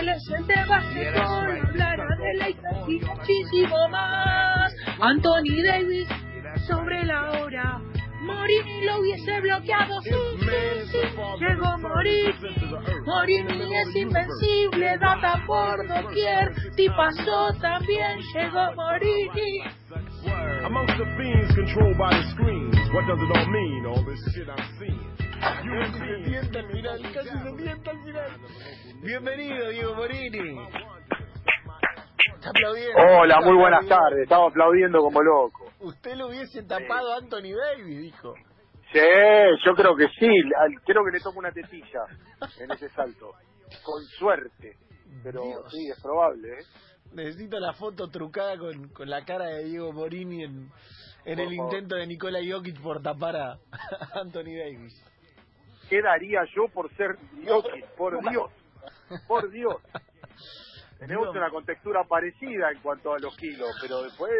De básquetbol, hablará de Lakers y muchísimo más. Anthony Davis sobre la hora. Morini lo hubiese bloqueado, sí, sí, sí. Llegó Morini. Morini es invencible, data por doquier. Tipazo también llegó Morini. Amongst the fiends controlled by the screens, what does it all mean? All this shit I'm seeing. Al final, casi al final. Bienvenido, Diego Morini. Está aplaudiendo. Hola, muy buenas tardes. Estaba aplaudiendo como loco. Usted lo hubiese tapado a Anthony Davis, dijo. Sí, yo creo que sí. Creo que le tomo una tetilla en ese salto. Con suerte. Pero Dios. sí, es probable, ¿eh? Necesito la foto trucada con, con la cara de Diego Morini en, en el intento de Nikola Jokic por tapar a Anthony Davis. ¿Qué daría yo por ser Jokic? Por Dios. Por Dios. Tenemos una contextura parecida en cuanto a los kilos, pero después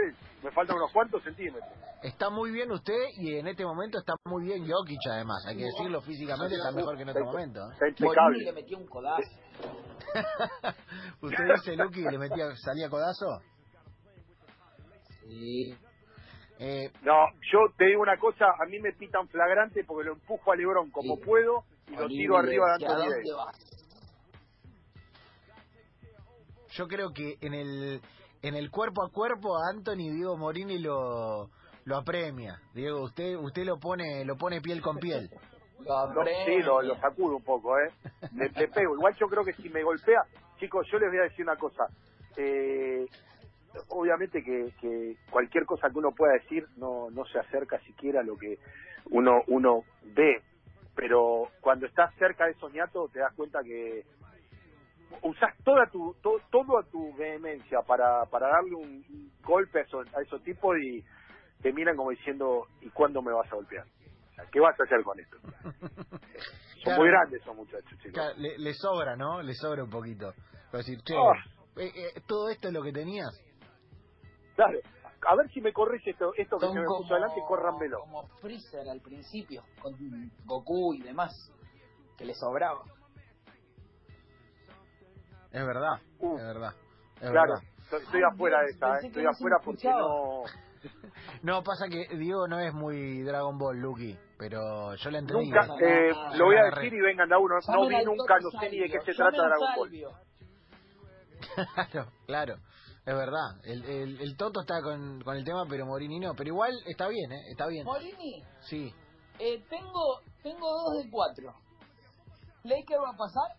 me faltan unos cuantos centímetros. Está muy bien usted y en este momento está muy bien Jokic además. Hay que decirlo físicamente, está mejor que en otro momento. ¿eh? Está impecable. le metió un codazo. ¿Usted dice, Lucky, le metía, salía codazo? Sí. Eh, No, yo te digo una cosa, a mí me pitan flagrante porque lo empujo a Lebrón como Sí. puedo y lo tiro arriba de Anthony Davis. yo creo que en el en el cuerpo a cuerpo a Anthony Diego Morini lo lo apremia. Diego, usted usted lo pone lo pone piel con piel. No, sí, lo, lo sacudo un poco, ¿eh? Le, le pego. Igual yo creo que si me golpea, chicos, yo les voy a decir una cosa. Eh, obviamente que, que cualquier cosa que uno pueda decir no, no se acerca siquiera a lo que uno, uno ve. Pero cuando estás cerca de esos ñatos te das cuenta que usás toda tu, to- toda tu vehemencia para, para darle un golpe a esos, a esos tipos y te miran como diciendo, ¿y cuándo me vas a golpear? ¿Qué vas a hacer con esto? Son Claro. muy grandes esos muchachos, chicos. Claro, Le, le sobra, ¿no? Le sobra un poquito. Decir, che, Ah. eh, eh, todo esto es lo que tenías. Claro. A ver si me corrige esto, esto que Son se me como, puso adelante córranmelo. como Freezer al principio, con Goku y demás, que le sobraba. Es verdad, Uh, es verdad. es Claro, verdad. estoy, estoy Ay, afuera de esa, eh. estoy afuera porque no... No, pasa que Diego no es muy Dragon Ball, Lucky, pero yo le entendí. Nunca, eh, lo voy a decir y vengan a uno. No vi nunca, no sé ni de qué se trata Dragon Ball. Claro, claro, es verdad. El, el, el Toto está con, con el tema, pero Morini no. Pero igual está bien, ¿eh? Está bien. Morini, Sí. eh, tengo, tengo dos de cuatro. ¿Laker va a pasar?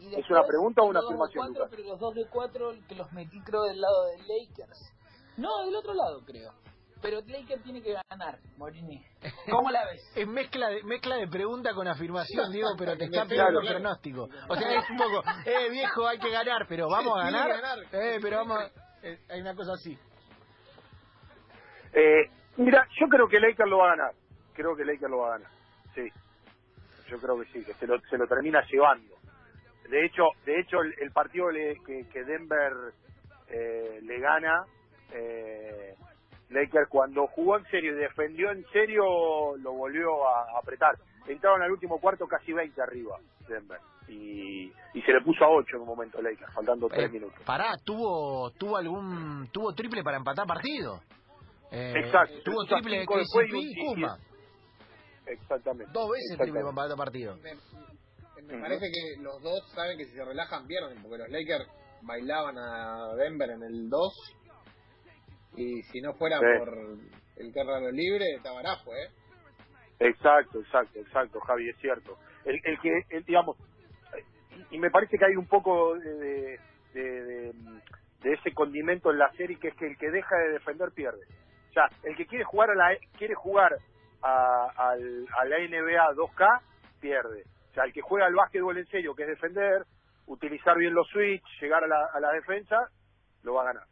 Y ¿Es una pregunta o una tengo dos de afirmación, cuatro, Lucas? Pero los dos de cuatro que los metí creo del lado de Lakers. No, del otro lado creo. Pero Lakers tiene que ganar, Morini. ¿Cómo la ves? Es mezcla de, mezcla de pregunta con afirmación, Diego, pero te está pegando claro. pronóstico. O sea, es un poco, eh, viejo, hay que ganar, pero vamos a ganar. Eh, pero vamos a- eh, hay una cosa así. Eh, mira, yo creo que Lakers lo va a ganar. Creo que Lakers lo va a ganar. Sí. Yo creo que sí, que se lo, se lo termina llevando. De hecho, de hecho el, el partido le- que, que Denver eh, le gana, eh, Lakers cuando jugó en serio y defendió en serio, lo volvió a apretar. Entraron al último cuarto casi 20 arriba, Denver. Y, y se le puso a 8 en un momento Lakers, faltando 3 Eh, minutos. Pará, tuvo tuvo algún tuvo triple para empatar partido. Eh, Exacto. Tuvo triple después y KCP un- y Kuma. Exactamente. Dos veces triple para Exactamente. empatar partido. Me, me parece que los dos saben que si se relajan pierden, porque los Lakers bailaban a Denver en el 2 y si no fuera Sí. por el carrero libre estaba Arafo, ¿eh? Exacto, exacto, exacto, Javi, es cierto. El, el que, el, digamos, y me parece que hay un poco de, de, de- ese condimento en la serie que es que el que deja de defender pierde. O sea, el que quiere jugar a la quiere jugar a, a la NBA 2K pierde. O sea, el que juega al básquetbol en serio, que es defender, utilizar bien los switch, llegar a la, a la defensa, lo va a ganar.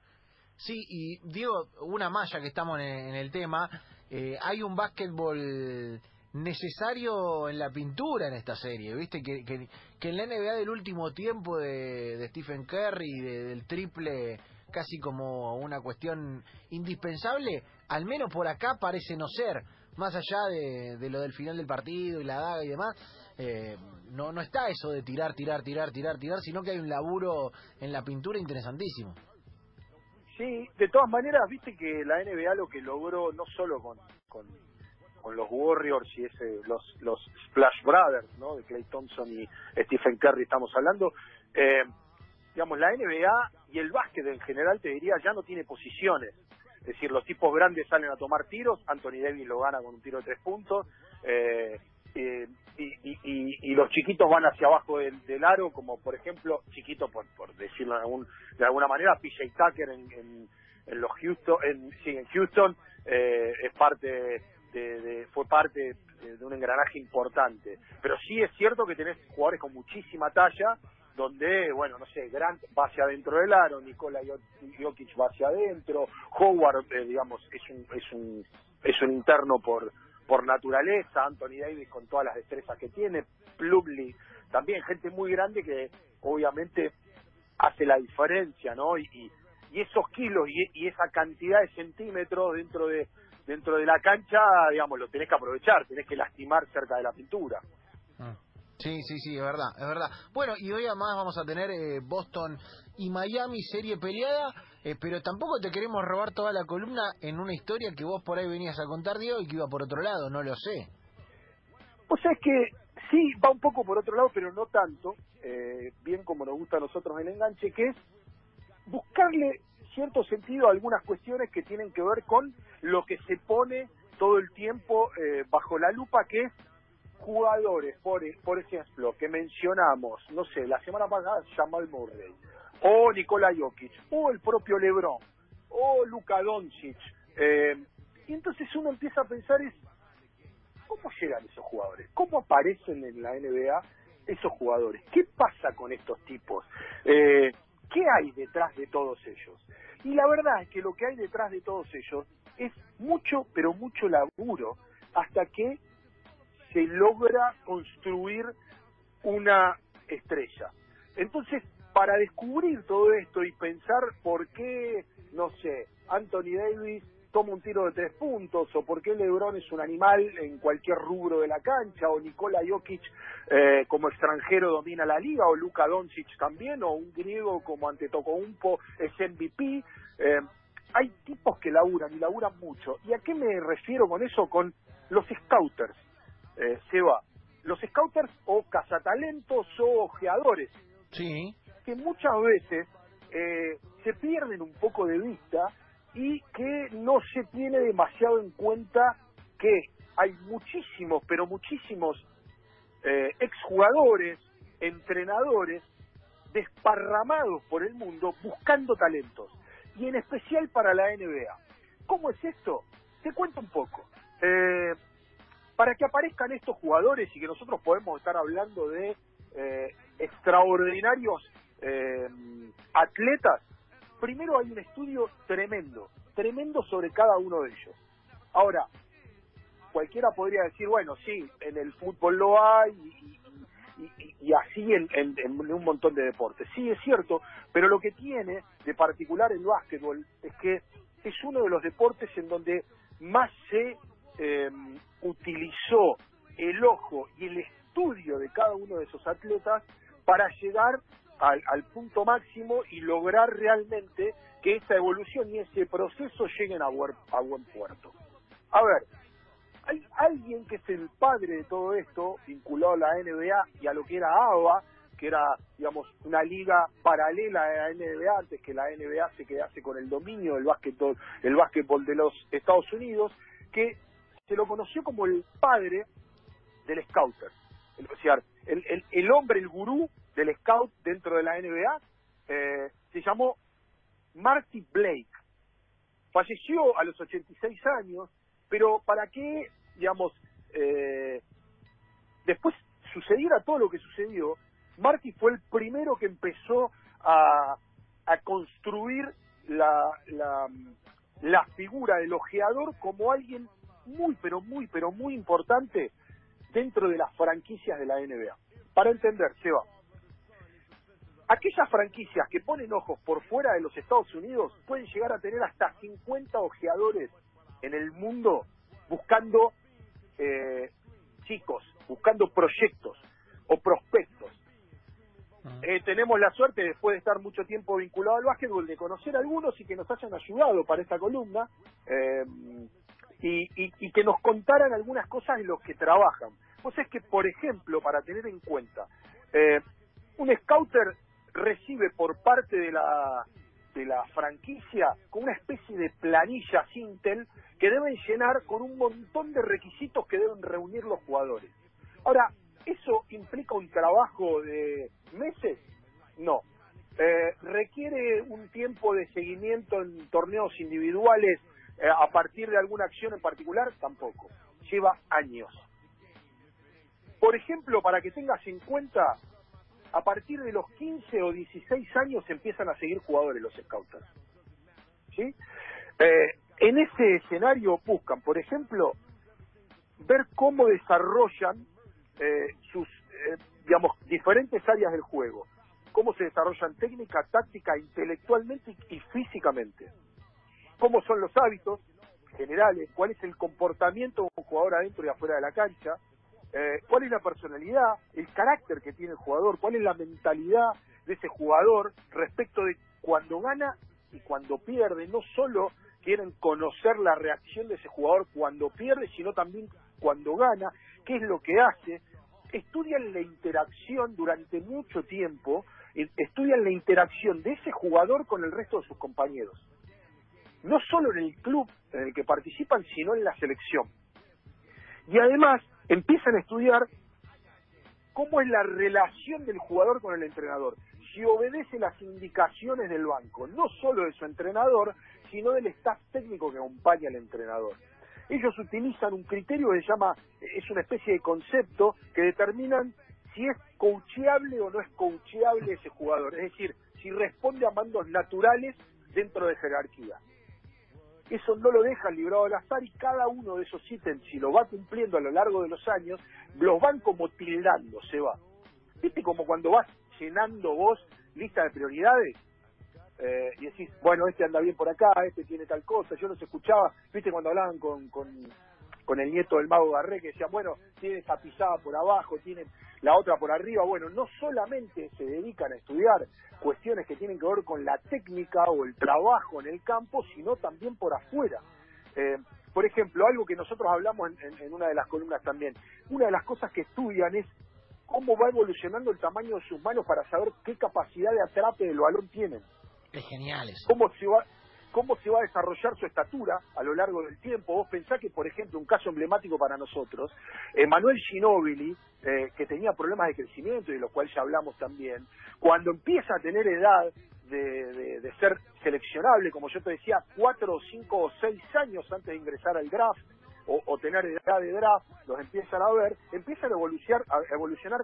Sí, y Diego, una malla que estamos en, el tema, eh, hay un básquetbol necesario en la pintura en esta serie, ¿viste? Que, que, que en la NBA del último tiempo de, de Stephen Curry, de- del triple casi como una cuestión indispensable, al menos por acá parece no ser. más allá de, de lo del final del partido y la daga y demás, eh, no, no está eso de tirar, tirar, tirar, tirar, tirar, sino que hay un laburo en la pintura interesantísimo. Sí, de todas maneras, viste que la NBA lo que logró, no solo con, con, los Warriors y ese, los, los Splash Brothers, ¿no? De Clay Thompson y Stephen Curry estamos hablando, eh, digamos, la NBA y el básquet en general, te diría, ya no tiene posiciones. Es decir, los tipos grandes salen a tomar tiros, Anthony Davis lo gana con un tiro de tres puntos, eh, eh, y, y, y, los chiquitos van hacia abajo del, del aro, como por ejemplo, chiquito por, por decirlo de, algún, de alguna manera, PJ Tucker en, en, los Houston, en, sí, en Houston eh, es parte de, de, fue parte de, de, un engranaje importante. Pero sí es cierto que tenés jugadores con muchísima talla, donde, bueno, no sé, Grant va hacia adentro del aro, Nikola Jokic va hacia adentro, Howard, eh, digamos, es un, es un, es un interno por por naturaleza, Anthony Davis con todas las destrezas que tiene, Plumlee, también gente muy grande que obviamente hace la diferencia, ¿no? Y, esos kilos y, y, esa cantidad de centímetros dentro de dentro de la cancha, digamos, lo tenés que aprovechar, tenés que lastimar cerca de la pintura. Ah. Sí, sí, sí, es verdad, es verdad. Bueno, y hoy además vamos a tener eh, Boston y Miami serie peleada, eh, pero tampoco te queremos robar toda la columna en una historia que vos por ahí venías a contar, Diego, y que iba por otro lado, no lo sé. Sea, es que sí, va un poco por otro lado, pero no tanto, eh, bien como nos gusta a nosotros el enganche, que es buscarle cierto sentido a algunas cuestiones que tienen que ver con lo que se pone todo el tiempo eh, bajo la lupa, que es jugadores, por, por ejemplo, que mencionamos, no sé, la semana pasada Jamal Murray, o Nikola Jokic, o el propio LeBron, o Luka Doncic, eh, y entonces uno empieza a pensar es, ¿cómo llegan esos jugadores? ¿Cómo aparecen en la NBA esos jugadores? ¿Qué pasa con estos tipos? Eh, ¿Qué hay detrás de todos ellos? Y la verdad es que lo que hay detrás de todos ellos es mucho, pero mucho laburo, hasta que se logra construir una estrella. Entonces, para descubrir todo esto y pensar por qué, no sé, Anthony Davis toma un tiro de tres puntos, o por qué LeBron es un animal en cualquier rubro de la cancha, o Nikola Jokic eh, como extranjero domina la liga, o Luka Doncic también, o un griego como Antetokounmpo es MVP. Eh, hay tipos que laburan y laburan mucho. ¿Y a qué me refiero con eso? Con los scouters eh, Seba, los scouters o cazatalentos o ojeadores. Sí. Que muchas veces eh, se pierden un poco de vista y que no se tiene demasiado en cuenta que hay muchísimos, pero muchísimos eh, exjugadores, entrenadores, desparramados por el mundo buscando talentos. Y en especial para la NBA. ¿Cómo es esto? Te cuento un poco. Eh, para que aparezcan estos jugadores y que nosotros podemos estar hablando de eh, extraordinarios eh, atletas, primero hay un estudio tremendo, tremendo sobre cada uno de ellos. Ahora, cualquiera podría decir, bueno, sí, en el fútbol lo hay y, así en, en, en, un montón de deportes. Sí, es cierto, pero lo que tiene de particular el básquetbol es que es uno de los deportes en donde más se eh, utilizó el ojo y el estudio de cada uno de esos atletas para llegar al, al, punto máximo y lograr realmente que esa evolución y ese proceso lleguen a, buen, a buen puerto. A ver, hay alguien que es el padre de todo esto, vinculado a la NBA y a lo que era ABA, que era, digamos, una liga paralela a la NBA antes que la NBA se quedase con el dominio del básquetbol, el básquetbol de los Estados Unidos, que se lo conoció como el padre del scouter. O sea, el, el, el hombre, el gurú del scout dentro de la NBA, eh, se llamó Marty Blake. Falleció a los 86 años, pero para que, digamos, eh, después sucediera todo lo que sucedió, Marty fue el primero que empezó a, a construir la, la, la figura del ojeador como alguien muy, pero muy, pero muy importante dentro de las franquicias de la NBA. Para entender, Seba, aquellas franquicias que ponen ojos por fuera de los Estados Unidos pueden llegar a tener hasta 50 ojeadores en el mundo buscando eh, chicos buscando proyectos o prospectos. Eh, tenemos la suerte, después de estar mucho tiempo vinculado al básquetbol, de conocer a algunos y que nos hayan ayudado para esta columna eh, y, y, y, que nos contaran algunas cosas en los que trabajan. Pues es que, por ejemplo, para tener en cuenta, eh, un scouter recibe por parte de la de la franquicia con una especie de planilla Sintel que deben llenar con un montón de requisitos que deben reunir los jugadores. Ahora, ¿eso implica un trabajo de meses? No. Eh, ¿Requiere un tiempo de seguimiento en torneos individuales eh, a partir de alguna acción en particular? Tampoco. Lleva años. Por ejemplo, para que tengas en cuenta, a partir de los 15 o 16 años empiezan a seguir jugadores los scouters. ¿Sí? Eh, en ese escenario buscan, por ejemplo, ver cómo desarrollan eh, sus, eh, digamos, diferentes áreas del juego. Cómo se desarrollan técnica, táctica, intelectualmente y físicamente. Cómo son los hábitos generales, cuál es el comportamiento de un jugador adentro y afuera de la cancha, eh, cuál es la personalidad, el carácter que tiene el jugador, cuál es la mentalidad de ese jugador respecto de cuando gana y cuando pierde. No solo quieren conocer la reacción de ese jugador cuando pierde, sino también cuando gana, qué es lo que hace. Estudian la interacción durante mucho tiempo, estudian la interacción de ese jugador con el resto de sus compañeros. No solo en el club en el que participan, sino en la selección. Y además empiezan a estudiar cómo es la relación del jugador con el entrenador, si obedece las indicaciones del banco, no solo de su entrenador, sino del staff técnico que acompaña al entrenador. Ellos utilizan un criterio que se llama, es una especie de concepto que determinan si es coacheable o no es coacheable ese jugador, es decir, si responde a mandos naturales dentro de jerarquía eso no lo dejan librado al azar y cada uno de esos ítems, si lo va cumpliendo a lo largo de los años, los van como tildando, se va. ¿Viste como cuando vas llenando vos lista de prioridades? Eh, y decís, bueno, este anda bien por acá, este tiene tal cosa, yo los escuchaba, viste cuando hablaban con, con, con el nieto del mago Garré, que decían, bueno, tiene esta pisada por abajo, tiene la otra por arriba, bueno, no solamente se dedican a estudiar cuestiones que tienen que ver con la técnica o el trabajo en el campo, sino también por afuera. Eh, por ejemplo, algo que nosotros hablamos en, en, una de las columnas también, una de las cosas que estudian es cómo va evolucionando el tamaño de sus manos para saber qué capacidad de atrape del balón tienen. Es genial eso. Cómo se va, cómo se va a desarrollar su estatura a lo largo del tiempo. Vos pensás que, por ejemplo, un caso emblemático para nosotros, Manuel Ginóbili, eh, que tenía problemas de crecimiento y de los cuales ya hablamos también, cuando empieza a tener edad de, ser seleccionable, como yo te decía, cuatro, cinco o seis años antes de ingresar al draft, o, tener edad de draft, los empiezan a ver, empiezan a evolucionar, a evolucionar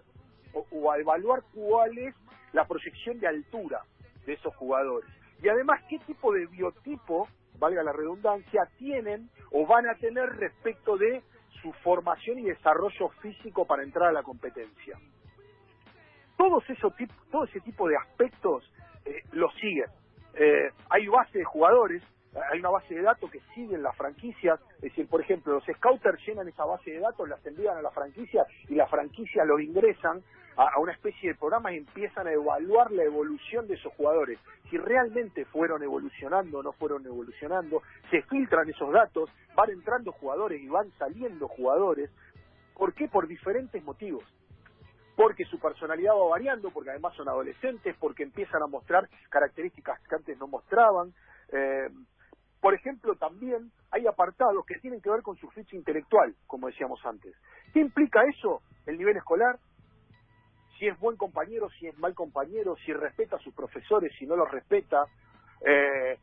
o, a evaluar cuál es la proyección de altura de esos jugadores. Y además, qué tipo de biotipo, valga la redundancia, tienen o van a tener respecto de su formación y desarrollo físico para entrar a la competencia. Todos esos todo ese tipo de aspectos eh, lo siguen. Eh, hay base de jugadores, hay una base de datos que siguen las franquicias, es decir, por ejemplo, los scouters llenan esa base de datos, las envían a la franquicia y la franquicia los ingresan a, una especie de programa y empiezan a evaluar la evolución de esos jugadores. Si realmente fueron evolucionando o no fueron evolucionando, se filtran esos datos, van entrando jugadores y van saliendo jugadores. ¿Por qué? Por diferentes motivos porque su personalidad va variando, porque además son adolescentes, porque empiezan a mostrar características que antes no mostraban. Eh, por ejemplo, también hay apartados que tienen que ver con su ficha intelectual, como decíamos antes. ¿Qué implica eso? El nivel escolar, si es buen compañero, si es mal compañero, si respeta a sus profesores, si no los respeta, eh,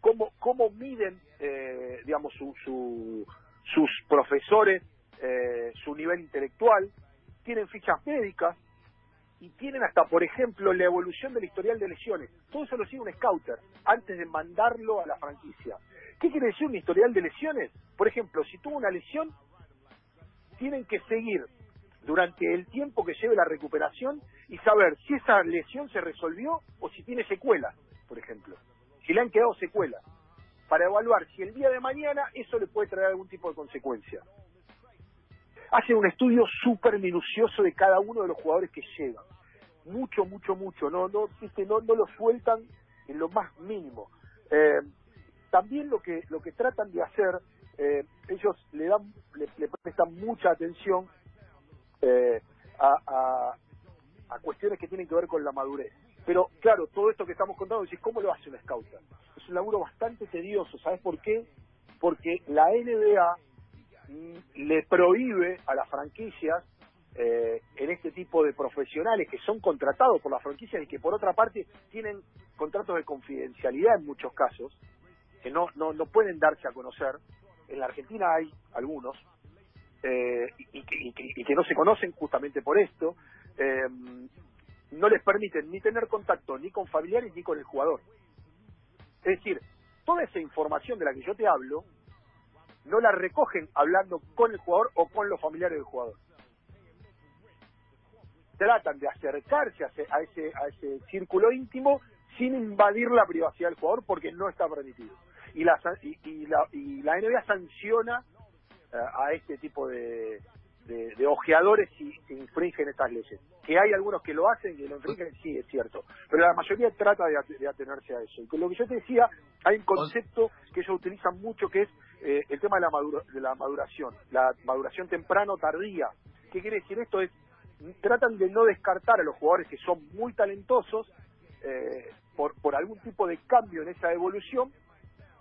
cómo, cómo miden, eh, digamos, su, su, sus profesores eh, su nivel intelectual, tienen fichas médicas y tienen hasta, por ejemplo, la evolución del historial de lesiones. Todo eso lo sigue un scouter antes de mandarlo a la franquicia. ¿Qué quiere decir un historial de lesiones? Por ejemplo, si tuvo una lesión, tienen que seguir durante el tiempo que lleve la recuperación y saber si esa lesión se resolvió o si tiene secuelas, por ejemplo. Si le han quedado secuelas. Para evaluar si el día de mañana eso le puede traer algún tipo de consecuencia. hacen un estudio súper minucioso de cada uno de los jugadores que llegan. Mucho, mucho, mucho. No, no, no, no lo sueltan en lo más mínimo. Eh, también lo que lo que tratan de hacer, eh, ellos le dan le, prestan mucha atención eh, a, a, cuestiones que tienen que ver con la madurez. Pero claro, todo esto que estamos contando, ¿cómo lo hace un scout? Es un laburo bastante tedioso, ¿sabes por qué? Porque la NBA mm, le prohíbe a las franquicias eh, en este tipo de profesionales que son contratados por las franquicias y que por otra parte tienen contratos de confidencialidad en muchos casos, que no, no, no pueden darse a conocer. En la Argentina hay algunos eh, y, que, no se conocen justamente por esto. Eh, no les permiten ni tener contacto ni con familiares ni con el jugador. Es decir, toda esa información de la que yo te hablo no la recogen hablando con el jugador o con los familiares del jugador tratan de acercarse a ese, a ese, círculo íntimo sin invadir la privacidad del jugador porque no está permitido. Y la, y, la, y la NBA sanciona a este tipo de, de, ojeadores si, infringen estas leyes. Que hay algunos que lo hacen y lo infringen, sí, es cierto. Pero la mayoría trata de, atenerse a eso. Y con lo que yo te decía, hay un concepto que ellos utilizan mucho que es eh, el tema de la, de la maduración, la maduración temprano tardía. ¿Qué quiere decir esto? Es tratan de no descartar a los jugadores que son muy talentosos eh, por, por algún tipo de cambio en esa evolución.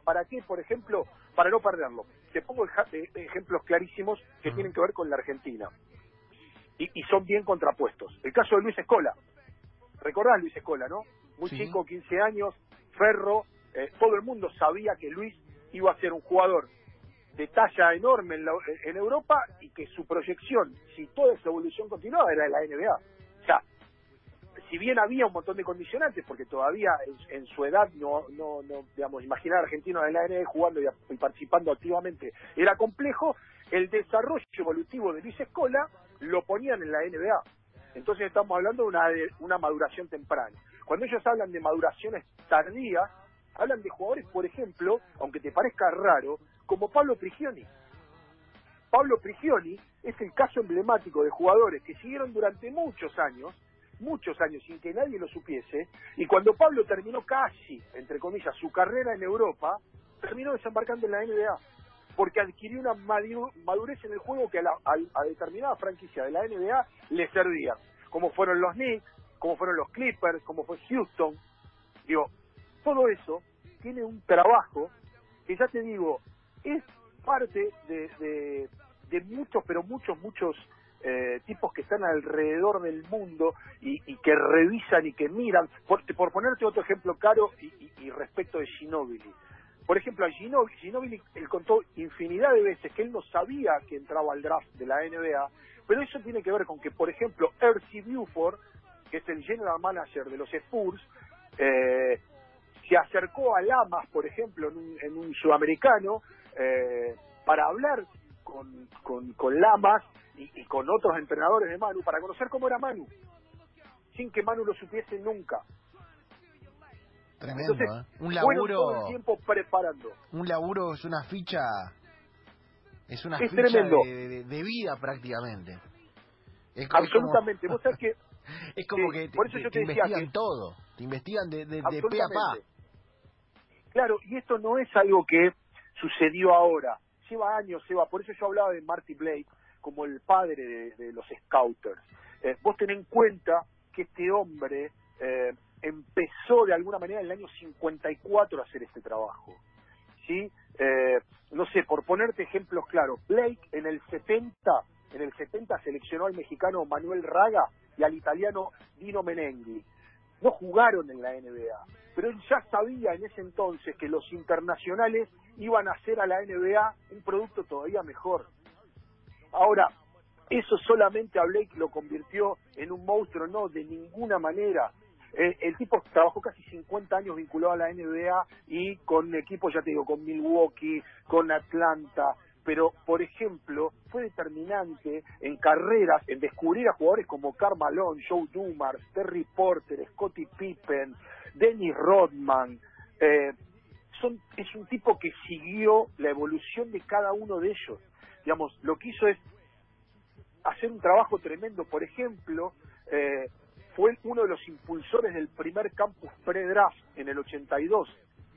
¿Para qué? Por ejemplo, para no perderlo. Te pongo eh, ejemplos clarísimos que tienen que ver con la Argentina. Y, son bien contrapuestos. El caso de Luis Escola. Recordás Luis Escola, ¿no? Muy chico, 15 años, ferro. Eh, todo el mundo sabía que Luis iba a ser un jugador de talla enorme en, Europa y que su proyección, si toda esa evolución continuaba, era de la NBA. O sea, si bien había un montón de condicionantes, porque todavía en, su edad no, no, no, digamos, imaginar a de la NBA jugando y, participando activamente era complejo, el desarrollo evolutivo de Luis Escola lo ponían en la NBA. Entonces estamos hablando de una, de una maduración temprana. Cuando ellos hablan de maduraciones tardías, hablan de jugadores, por ejemplo, aunque te parezca raro, como Pablo Prigioni. Pablo Prigioni es el caso emblemático de jugadores que siguieron durante muchos años, muchos años sin que nadie lo supiese, y cuando Pablo terminó casi, entre comillas, su carrera en Europa, terminó desembarcando en la NBA, porque adquirió una madurez en el juego que a, a determinada franquicia de la NBA le servía, como fueron los Knicks, como fueron los Clippers, como fue Houston. Digo, todo eso tiene un trabajo que ya te digo, es parte de, muchos, pero muchos, muchos eh, tipos que están alrededor del mundo y, que revisan y que miran. Por, por ponerte otro ejemplo caro y, respecto de Ginobili. Por ejemplo, a Ginobili, Ginobili, él contó infinidad de veces que él no sabía que entraba al draft de la NBA, pero eso tiene que ver con que, por ejemplo, R.C. Buford, que es el general manager de los Spurs, eh, se acercó a Lamas, por ejemplo, en un, en un sudamericano, eh, para hablar con, con, Lamas y, con otros entrenadores de Manu, para conocer cómo era Manu, sin que Manu lo supiese nunca. Tremendo, ¿eh? Un laburo. Todo el tiempo preparando. Un laburo es una ficha. Es una ficha de, de, vida prácticamente. Es Absolutamente. Vos sabés que. Es como que, por eso yo te, investigan todo. Te investigan de, de, de pe a pa. Claro, y esto no es algo que sucedió ahora. Lleva años, lleva, por eso yo hablaba de Marty Blake como el padre de, los scouters. Eh, vos ten en cuenta que este hombre eh, empezó de alguna manera en el año 54 a hacer este trabajo. ¿sí? Eh, no sé, por ponerte ejemplos claros, Blake en el 70, en el 70 seleccionó al mexicano Manuel Raga y al italiano Dino Menenghi. No jugaron en la NBA, pero él ya sabía en ese entonces que los internacionales iban a hacer a la NBA un producto todavía mejor. Ahora, eso solamente a Blake lo convirtió en un monstruo, no, de ninguna manera. Eh, el tipo trabajó casi 50 años vinculado a la NBA y con equipos, ya te digo, con Milwaukee, con Atlanta, pero por ejemplo fue determinante en carreras, en descubrir a jugadores como Karl Joe Dumars, Terry Porter, Scottie Pippen, Dennis Rodman, eh, es un tipo que siguió la evolución de cada uno de ellos. Digamos, lo que hizo es hacer un trabajo tremendo. Por ejemplo, eh, fue uno de los impulsores del primer campus pre-draft en el 82.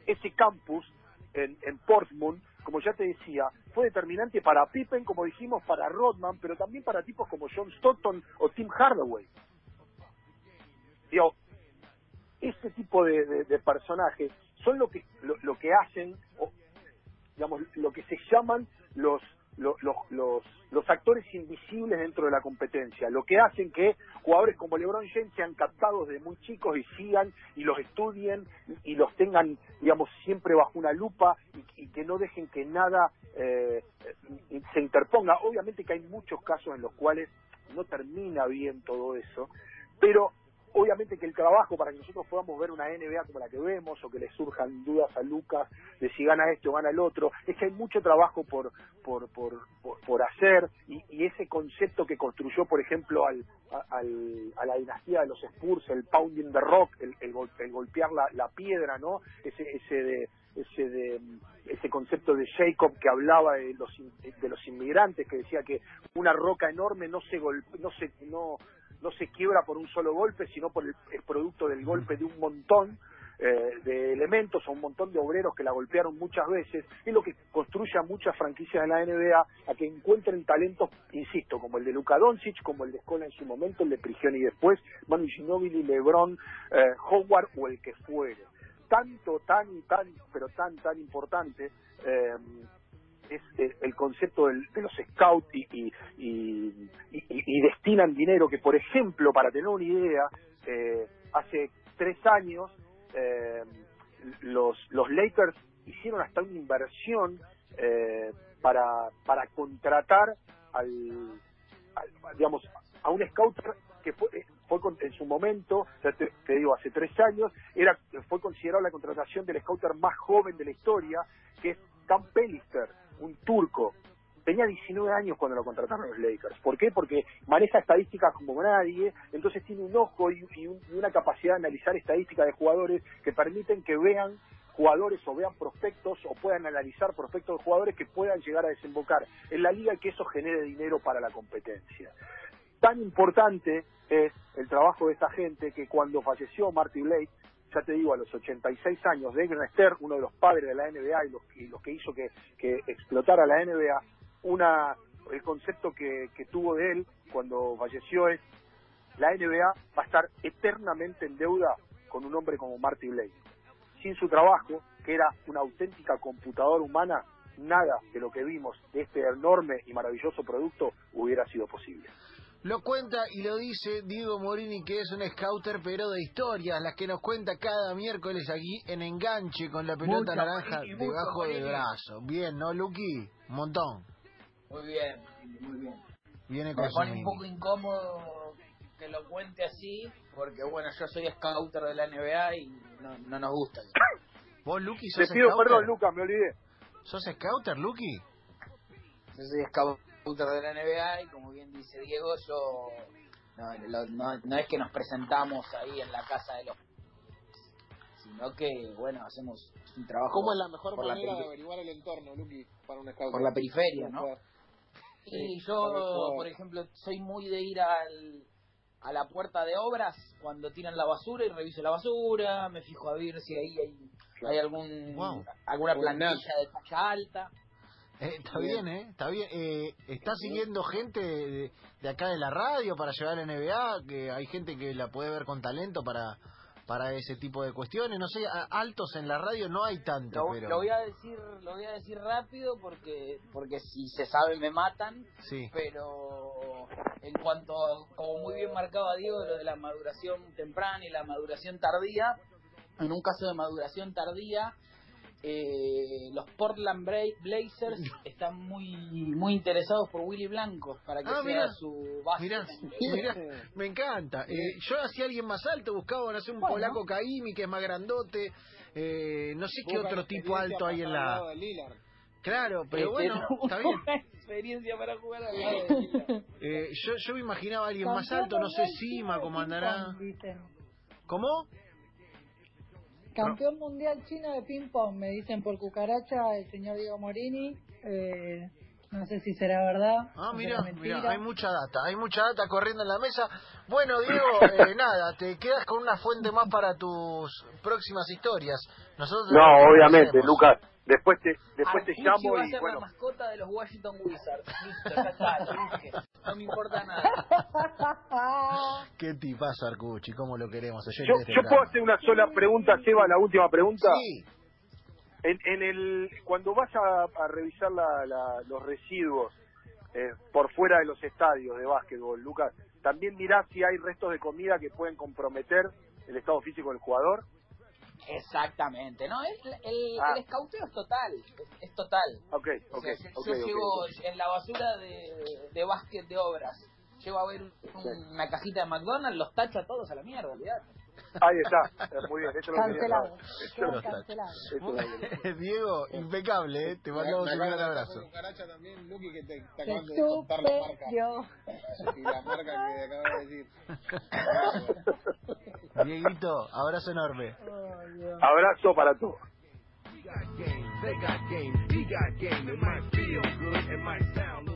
Ese campus en, en Portsmouth, como ya te decía, fue determinante para Pippen, como dijimos, para Rodman, pero también para tipos como John Stockton o Tim Hardaway. Digo, este tipo de, de- de personajes son lo que lo, lo que hacen, o, digamos, lo que se llaman los los, los, los, actores invisibles dentro de la competencia, lo que hacen que jugadores como LeBron James sean captados de muy chicos y sigan y los estudien y, los tengan, digamos, siempre bajo una lupa y, y que no dejen que nada eh, se interponga. Obviamente que hay muchos casos en los cuales no termina bien todo eso, pero obviamente que el trabajo para que nosotros podamos ver una NBA como la que vemos o que le surjan dudas a Lucas de si gana este o gana el otro, es que hay mucho trabajo por por, por, por, hacer y, ese concepto que construyó, por ejemplo, al, al, a la dinastía de los Spurs, el pounding the rock, el, el, gol- el golpear la, la piedra, ¿no? Ese, ese de ese de ese concepto de Jacob que hablaba de los de los inmigrantes que decía que una roca enorme no se gol- no se no se quiebra por un solo golpe, sino por el, producto del golpe de un montón eh, de elementos o un montón de obreros que la golpearon muchas veces, es lo que construye a muchas franquicias de la NBA a que encuentren talentos, insisto, como el de Luka Doncic, como el de Scola en su momento, el de Prigioni después, Manu Ginobili, LeBron, eh, Howard o el que fuere. Tanto, tan tan, pero tan, tan importante eh, es el concepto del- de los scouts y, y, y- y- destinan dinero que, por ejemplo, para tener una idea, eh, hace tres años eh, los, los Lakers hicieron hasta una inversión eh, para, para contratar al, al- digamos, a un scouter que fue, eh, fue con- en su momento, te digo, hace tres años, era fue considerado la contratación del scouter más joven de la historia, que es Cam Pellister, un turco. Tenía 19 años cuando lo contrataron los Lakers. ¿Por qué? Porque maneja estadísticas como nadie, entonces tiene un ojo y, y un- y una capacidad de analizar estadísticas de jugadores que permiten que vean jugadores o vean prospectos o puedan analizar prospectos de jugadores que puedan llegar a desembocar en la liga y que eso genere dinero para la competencia tan importante es el trabajo de esta gente que cuando falleció Marty Blake, ya te digo, a los 86 años, de Stern, uno de los padres de la NBA y los, y los que hizo que, que explotara la NBA, una, el concepto que, que tuvo de él cuando falleció es la NBA va a estar eternamente en deuda con un hombre como Marty Blake. Sin su trabajo, que era una auténtica computadora humana, nada de lo que vimos de este enorme y maravilloso producto hubiera sido posible. Lo cuenta y lo dice Diego Morini, que es un scouter, pero de historias, las que nos cuenta cada miércoles aquí en Enganche con la pelota Mucho naranja Morini, debajo del Morini. brazo. Bien, ¿no, Luqui? Un montón. Muy bien, muy bien. Viene con Me pone un poco incómodo que lo cuente así, porque bueno, yo soy scouter de la NBA y no, no nos gusta. ¿Vos, Luqui, Te sos pido scouter? perdón, Lucas, me olvidé. ¿Sos scouter, Luqui? Yo soy scouter de la NBA y como bien dice Diego, yo no, lo- no, no es que nos presentamos ahí en la casa de los sino que bueno hacemos un trabajo ¿Cómo es la mejor por la manera de averiguar el entorno, Luqui, para un scout? por la periferia, ¿no? Sí, Y yo, por ejemplo, soy muy de ir al, a la puerta de obras cuando tiran la basura y reviso la basura, me fijo a ver si ahí hay, hay algún Wow. alguna plantilla de talla alta. Eh, está bien, ¿eh? Está bien. Eh, ¿Está siguiendo gente de, de acá de la radio para llevar a la NBA? Que hay gente que la puede ver con talento para para ese tipo de cuestiones. No sé, a- altos en la radio no hay tanto, Lo, pero... lo voy a decir lo voy a decir rápido porque porque si se sabe me matan, Sí. pero en cuanto como muy bien marcaba Diego lo de la maduración temprana y la maduración tardía, en un caso de maduración tardía eh, los Portland Bra- Blazers están muy muy interesados por Willy Blanco para que Ah, sea mirá. su base. Mirá, mirá, me encanta. Eh, yo hacía alguien más alto, buscaba no sé, un Bueno. polaco Kaimi que es más grandote. Eh, no sé qué otro tipo alto hay en la... Claro, pero Este, bueno, no, está bien. experiencia para jugar al lado de. Eh, yo, yo me imaginaba a alguien más alto, no sé, Sima, cómo andará. ¿Cómo? Campeón mundial chino de ping pong, me dicen por cucaracha el señor Diego Morini. Eh, No sé si será verdad. Ah, mira, mira, hay mucha data, hay mucha data corriendo en la mesa. Bueno, Diego, eh, nada, te quedas con una fuente más para tus próximas historias. Nosotros No, obviamente. Lucas. Después te, después te Arcucci llamo va a y ser bueno. la mascota de los Washington Wizards. Listo, ya está, lo dije. No me importa nada. Qué tipazo Arcucci, cómo lo queremos. Yo, este yo puedo hacer una sola pregunta, Seba, la última pregunta. Sí, En, en el cuando vas a, a revisar la- la- los residuos eh, por fuera de los estadios de básquetbol, Lucas, también mirás si hay restos de comida que pueden comprometer el estado físico del jugador. Exactamente, ¿no? El, el, Ah. el escauteo es total, es, es total. Ok, O ok, sea, yo, ok, yo ok, llego ok. en la basura de, de básquet de obras, llego a ver un- una cajita de McDonald's, los tacho a todos a la mierda, olvidate. Ahí está, Eh, muy bien, eso es lo que quería Cancelado. cancelado. lo quería- Diego, impecable, ¿eh? te mandamos un gran abrazo. pasar un caracha también, Luqui, que te, te Qué acaban de contar la marca. yo. Y la marca que acabas de decir. Dieguito, abrazo enorme. Abrazo para todos. We got game, they got game, we got game. It might feel good, it might sound